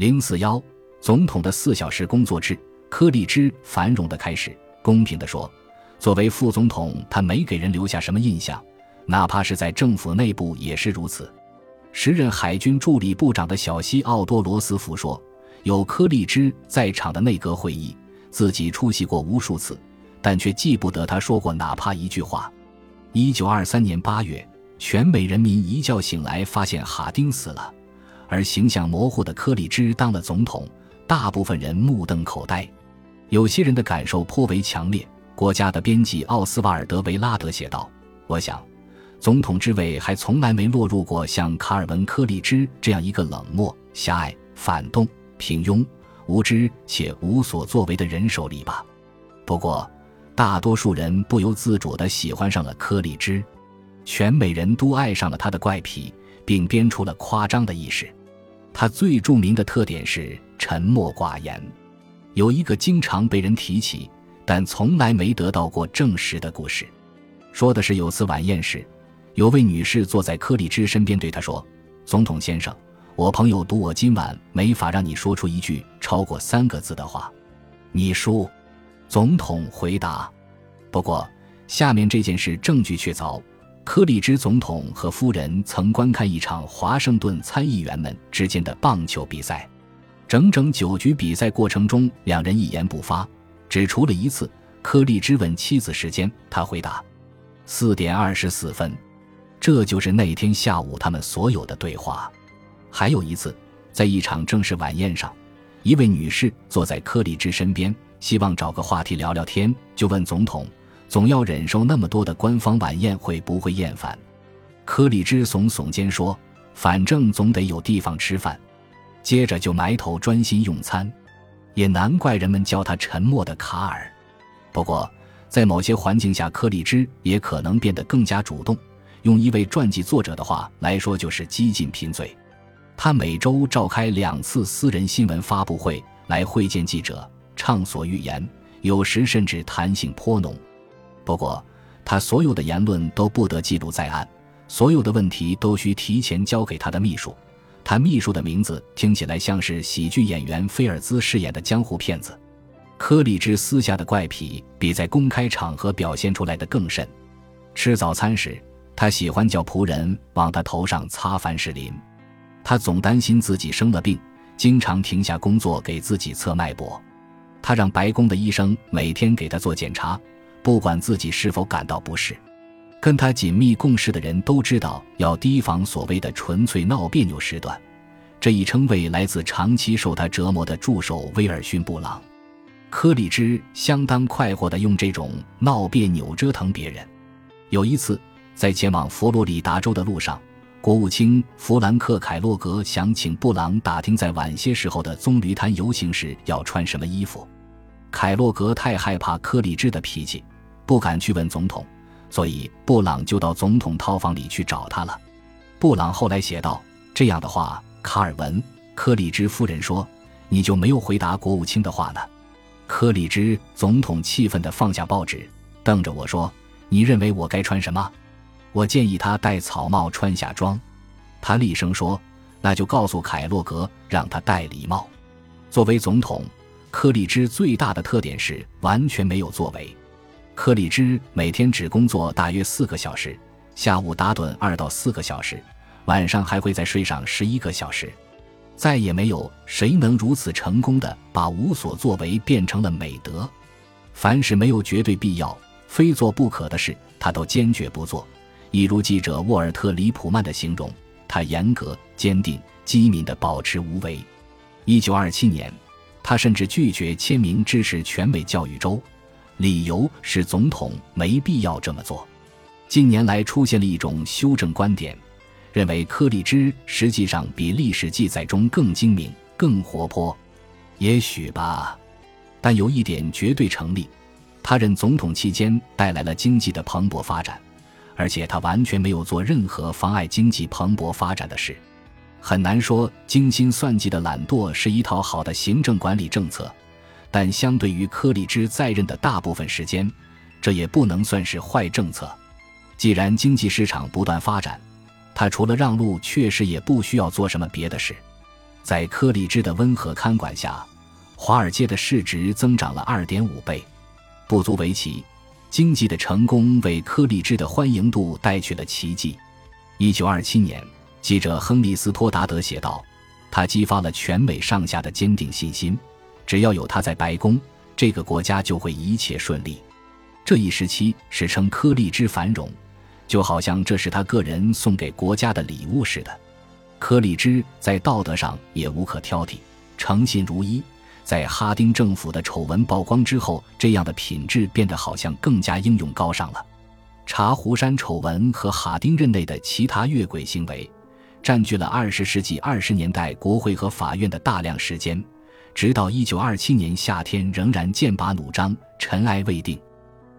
零四幺，总统的四小时工作制，柯立芝繁荣的开始。公平地说，作为副总统，他没给人留下什么印象，哪怕是在政府内部也是如此。时任海军助理部长的小西奥多罗斯福说：“有柯立芝在场的内阁会议，自己出席过无数次，但却记不得他说过哪怕一句话。”一九二三年八月，全美人民一觉醒来，发现哈丁死了，而形象模糊的柯立芝当了总统，大部分人目瞪口呆。有些人的感受颇为强烈。国家的编辑奥斯瓦尔德·维拉德写道：“我想。”总统之位还从来没落入过像卡尔文·柯立芝这样一个冷漠、狭隘、反动、平庸、无知且无所作为的人手里吧。不过，大多数人不由自主地喜欢上了柯立芝，全美人都爱上了他的怪癖，并编出了夸张的轶事。他最著名的特点是沉默寡言。有一个经常被人提起，但从来没得到过证实的故事，说的是有次晚宴时。有位女士坐在柯立芝身边，对他说：“总统先生，我朋友赌我今晚没法让你说出一句超过三个字的话，你输。”总统回答：“不过，下面这件事证据确凿。柯立芝总统和夫人曾观看一场华盛顿参议员们之间的棒球比赛，整整九局比赛过程中，两人一言不发，只除了一次。柯立芝问妻子时间，他回答：四点二十四分。”这就是那天下午他们所有的对话。还有一次，在一场正式晚宴上，一位女士坐在柯立芝身边，希望找个话题聊聊天，就问总统：“总要忍受那么多的官方晚宴，会不会厌烦？”柯立芝耸耸肩说：“反正总得有地方吃饭。”接着就埋头专心用餐。也难怪人们叫他沉默的卡尔。不过，在某些环境下，柯立芝也可能变得更加主动。用一位传记作者的话来说，就是激进贫嘴。他每周召开两次私人新闻发布会来会见记者，畅所欲言，有时甚至谈性颇浓。不过，他所有的言论都不得记录在案，所有的问题都需提前交给他的秘书。他秘书的名字听起来像是喜剧演员菲尔兹饰演的江湖骗子。柯立芝私下的怪癖比在公开场合表现出来的更甚。吃早餐时。他喜欢叫仆人往他头上擦凡士林，他总担心自己生了病，经常停下工作给自己测脉搏。他让白宫的医生每天给他做检查，不管自己是否感到不适。跟他紧密共事的人都知道要提防所谓的纯粹闹别扭时段，这一称谓来自长期受他折磨的助手威尔逊·布朗。柯立芝相当快活地用这种闹别扭折腾别人。有一次。在前往佛罗里达州的路上，国务卿弗兰克·凯洛格想请布朗打听在晚些时候的棕榈滩游行时要穿什么衣服。凯洛格太害怕柯立芝的脾气，不敢去问总统，所以布朗就到总统套房里去找他了。布朗后来写道：“这样的话，卡尔文·柯里芝夫人说，你就没有回答国务卿的话呢？”柯里芝总统气愤地放下报纸，瞪着我说：“你认为我该穿什么？”我建议他戴草帽，穿下装。他厉声说：“那就告诉凯洛格，让他戴礼帽。”作为总统，柯里芝最大的特点是完全没有作为。柯立芝每天只工作大约四个小时，下午打盹二到四个小时，晚上还会再睡上十一个小时。再也没有谁能如此成功的把无所作为变成了美德。凡是没有绝对必要、非做不可的事，他都坚决不做。一如记者沃尔特·里普曼的形容，他严格、坚定、机敏地保持无为。一九二七年，他甚至拒绝签名支持全美教育周，理由是总统没必要这么做。近年来出现了一种修正观点，认为柯立芝实际上比历史记载中更精明、更活泼。也许吧，但有一点绝对成立：他任总统期间带来了经济的蓬勃发展。而且他完全没有做任何妨碍经济蓬勃发展的事，很难说精心算计的懒惰是一套好的行政管理政策，但相对于柯立芝在任的大部分时间，这也不能算是坏政策。既然经济市场不断发展，他除了让路，确实也不需要做什么别的事。在柯立芝的温和看管下，华尔街的市值增长了二点五倍。不足为奇，经济的成功为柯立芝的欢迎度带去了奇迹。一九二七年，记者亨利·斯托达德写道：“他激发了全美上下的坚定信心，只要有他在白宫，这个国家就会一切顺利。”这一时期史称柯立芝繁荣，就好像这是他个人送给国家的礼物似的。柯立芝在道德上也无可挑剔，诚信如一。在哈丁政府的丑闻曝光之后，这样的品质变得好像更加英勇高尚了。茶壶山丑闻和哈丁任内的其他越轨行为，占据了二十世纪二十年代国会和法院的大量时间，直到一九二七年夏天仍然剑拔弩张，尘埃未定。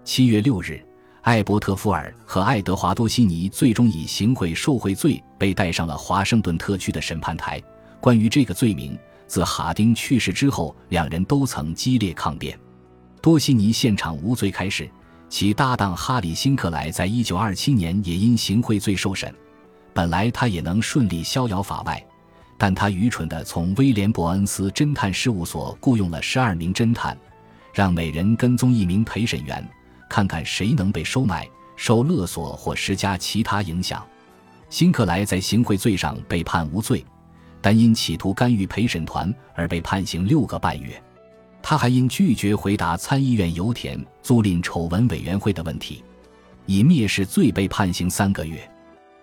七月六日，艾伯特·福尔和爱德华多·西尼最终以行贿受贿罪被带上了华盛顿特区的审判台。关于这个罪名，自哈丁去世之后，两人都曾激烈抗辩。多西尼现场无罪开始，其搭档哈里·辛克莱在一九二七年也因行贿罪受审。本来他也能顺利逍遥法外，但他愚蠢地从威廉·伯恩斯侦探事务所雇佣了十二名侦探，让每人跟踪一名陪审员，看看谁能被收买、受勒索或施加其他影响。辛克莱在行贿罪上被判无罪。但因企图干预陪审团而被判刑六个半月，他还因拒绝回答参议院油田租赁丑闻委员会的问题，以蔑视罪被判刑三个月。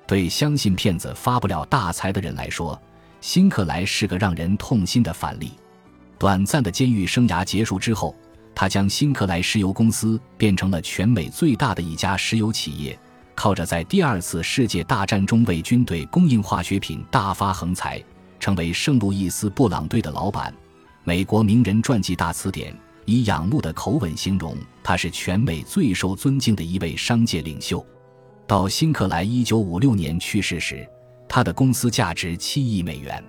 对相信骗子发不了大财的人来说，辛克莱是个让人痛心的反例。短暂的监狱生涯结束之后，他将辛克莱石油公司变成了全美最大的一家石油企业，靠着在第二次世界大战中为军队供应化学品大发横财。成为圣路易斯布朗队的老板，美国名人传记大词典以仰慕的口吻形容他是全美最受尊敬的一位商界领袖。到辛克莱一九五六年去世时，他的公司价值七亿美元。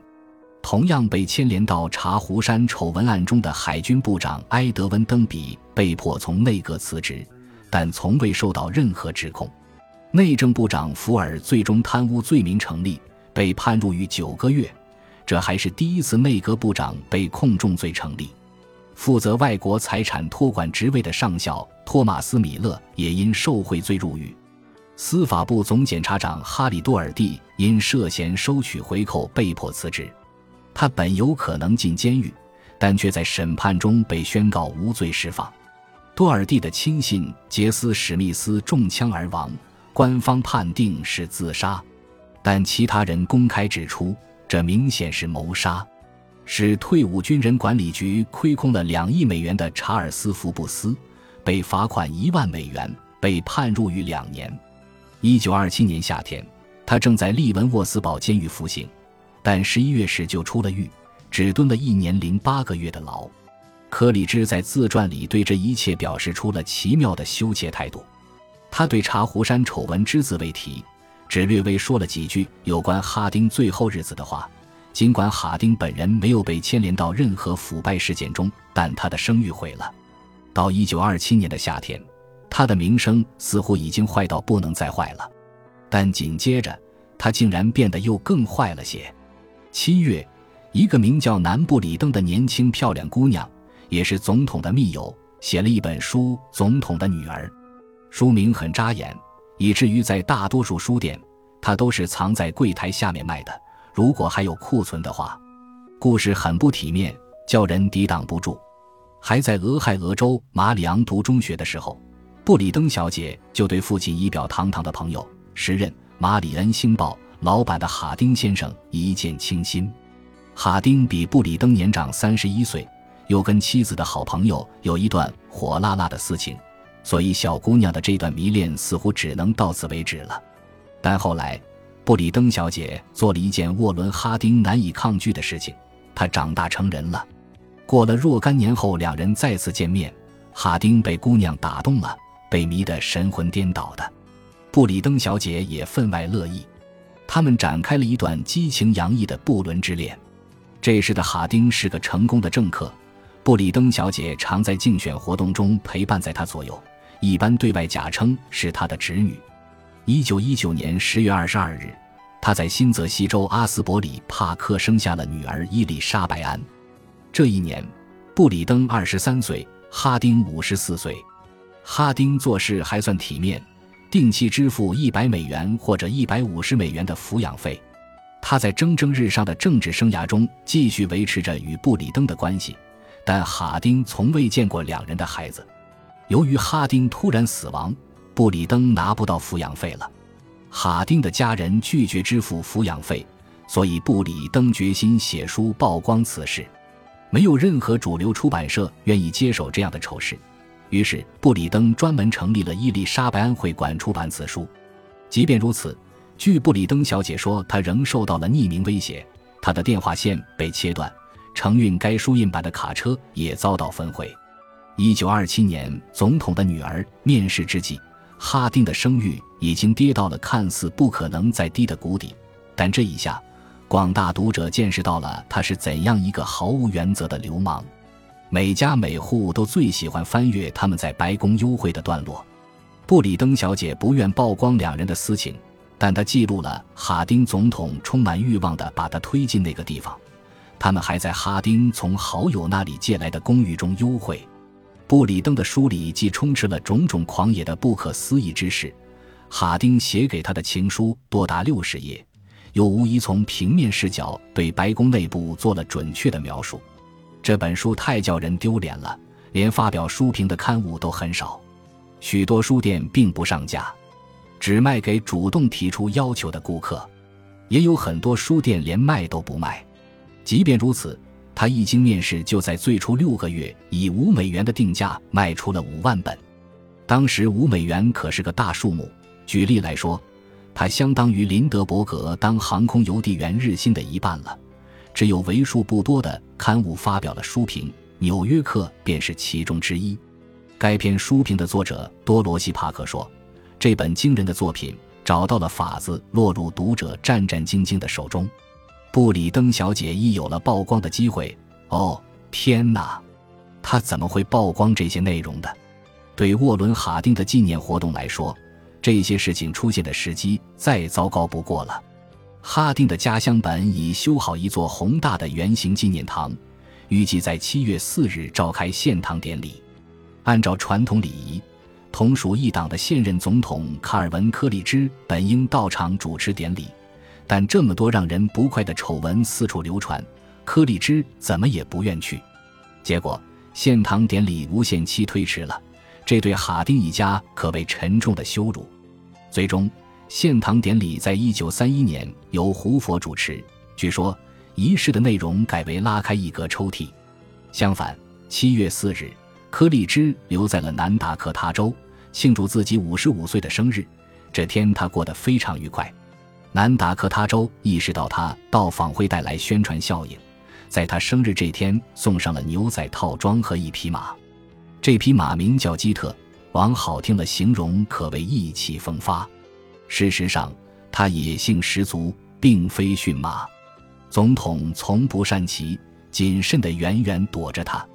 同样被牵连到茶壶山丑闻案中的海军部长埃德温登比被迫从内阁辞职，但从未受到任何指控。内政部长福尔最终贪污罪名成立，被判入狱九个月。这还是第一次内阁部长被控重罪成立，负责外国财产托管职位的上校托马斯·米勒也因受贿罪入狱。司法部总检察长哈里·多尔蒂因涉嫌收取回扣被迫辞职，他本有可能进监狱，但却在审判中被宣告无罪释放。多尔蒂的亲信杰斯·史密斯中枪而亡，官方判定是自杀，但其他人公开指出。这明显是谋杀，使退伍军人管理局亏空了两亿美元的查尔斯·福布斯被罚款一万美元，被判入狱两年。一九二七年夏天，他正在利文沃斯堡监狱服刑，但十一月时就出了狱，只蹲了一年零八个月的牢。柯里芝在自传里对这一切表示出了奇妙的羞怯态度，他对茶壶山丑闻只字未提。只略微说了几句有关哈丁最后日子的话，尽管哈丁本人没有被牵连到任何腐败事件中，但他的声誉毁了。到一九二七年的夏天，他的名声似乎已经坏到不能再坏了，但紧接着他竟然变得又更坏了些。七月，一个名叫南布里登的年轻漂亮姑娘，也是总统的密友，写了一本书《总统的女儿》，书名很扎眼。以至于在大多数书店，它都是藏在柜台下面卖的。如果还有库存的话，故事很不体面，叫人抵挡不住。还在俄亥俄州马里昂读中学的时候，布里登小姐就对父亲仪表堂堂的朋友、时任《马里恩星报》老板的哈丁先生一见倾心。哈丁比布里登年长三十一岁，又跟妻子的好朋友有一段火辣辣的私情。所以，小姑娘的这段迷恋似乎只能到此为止了。但后来，布里登小姐做了一件沃伦·哈丁难以抗拒的事情：她长大成人了。过了若干年后，两人再次见面，哈丁被姑娘打动了，被迷得神魂颠倒的。布里登小姐也分外乐意，他们展开了一段激情洋溢的不伦之恋。这时的哈丁是个成功的政客，布里登小姐常在竞选活动中陪伴在他左右。一般对外假称是他的侄女。一九一九年十月二十二日，他在新泽西州阿斯伯里帕克生下了女儿伊丽莎白安。这一年，布里登二十三岁，哈丁五十四岁。哈丁做事还算体面，定期支付一百美元或者一百五十美元的抚养费。他在蒸蒸日上的政治生涯中继续维持着与布里登的关系，但哈丁从未见过两人的孩子。由于哈丁突然死亡，布里登拿不到抚养费了。哈丁的家人拒绝支付抚养费，所以布里登决心写书曝光此事。没有任何主流出版社愿意接手这样的丑事，于是布里登专门成立了伊丽莎白安会馆出版此书。即便如此，据布里登小姐说，她仍受到了匿名威胁，她的电话线被切断，承运该书印版的卡车也遭到焚毁。一九二七年，总统的女儿面世之际，哈丁的声誉已经跌到了看似不可能再低的谷底，但这一下。广大读者见识到了他是怎样一个毫无原则的流氓，每家每户都最喜欢翻阅他们在白宫幽会的段落。布里登小姐不愿曝光两人的私情，但她记录了哈丁总统充满欲望地把她推进那个地方。他们还在哈丁从好友那里借来的公寓中幽会。布里登的书里既充斥了种种狂野的不可思议之事，哈丁写给他的情书多达六十页。又无疑从平面视角对白宫内部做了准确的描述。这本书太叫人丢脸了，连发表书评的刊物都很少，许多书店并不上架，只卖给主动提出要求的顾客。也有很多书店连卖都不卖。即便如此，他一经面世，就在最初六个月以五美元的定价卖出了五万本。当时五美元可是个大数目。举例来说。它相当于林德伯格当航空邮递员日薪的一半了。只有为数不多的刊物发表了书评，《纽约客》便是其中之一。该篇书评的作者多罗西·帕克说：“这本惊人的作品找到了法子，落入读者战战兢兢的手中。”布里登小姐一有了曝光的机会，哦天哪，她怎么会曝光这些内容的？对沃伦·哈丁的纪念活动来说。这些事情出现的时机再糟糕不过了。哈丁的家乡本已修好一座宏大的圆形纪念堂，预计在七月四日召开献堂典礼。按照传统礼仪，同属一党的现任总统卡尔文·柯立芝本应到场主持典礼，但这么多让人不快的丑闻四处流传，柯立芝怎么也不愿去。结果，献堂典礼无限期推迟了。这对哈丁一家可谓沉重的羞辱。最终，献堂典礼在一九三一年由胡佛主持。据说，仪式的内容改为拉开一格抽屉。相反，七月四日，柯立芝留在了南达科他州，庆祝自己五十五岁的生日。这天，他过得非常愉快。南达科他州意识到他到访会带来宣传效应，在他生日这天送上了牛仔套装和一匹马。这匹马名叫基特，往好听了形容，可谓意气风发。事实上，他野性十足，并非驯马。总统从不善骑，谨慎地远远躲着他。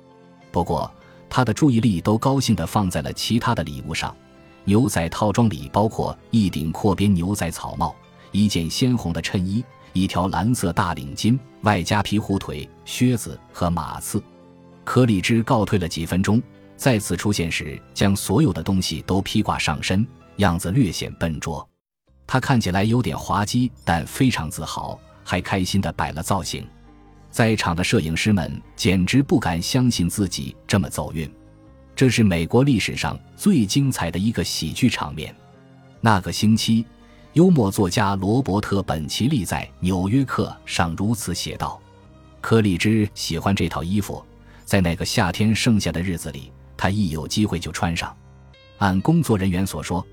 不过，他的注意力都高兴地放在了其他的礼物上。牛仔套装里包括一顶阔边牛仔草帽、一件鲜红的衬衣、一条蓝色大领巾，外加皮虎腿靴子和马刺。柯里芝告退了几分钟。再次出现时，将所有的东西都披挂上身，样子略显笨拙。他看起来有点滑稽，但非常自豪，还开心地摆了造型。在场的摄影师们简直不敢相信自己这么走运。这是美国历史上最精彩的一个喜剧场面。那个星期，幽默作家罗伯特·本奇利在《纽约客》上如此写道：“柯立芝喜欢这套衣服，在那个夏天剩下的日子里。”他一有机会就穿上。按工作人员所说，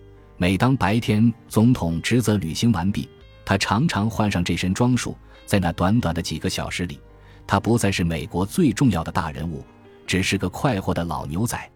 每当白天总统职责履行完毕，他常常换上这身装束。在那短短的几个小时里，他不再是美国最重要的大人物，只是个快活的老牛仔。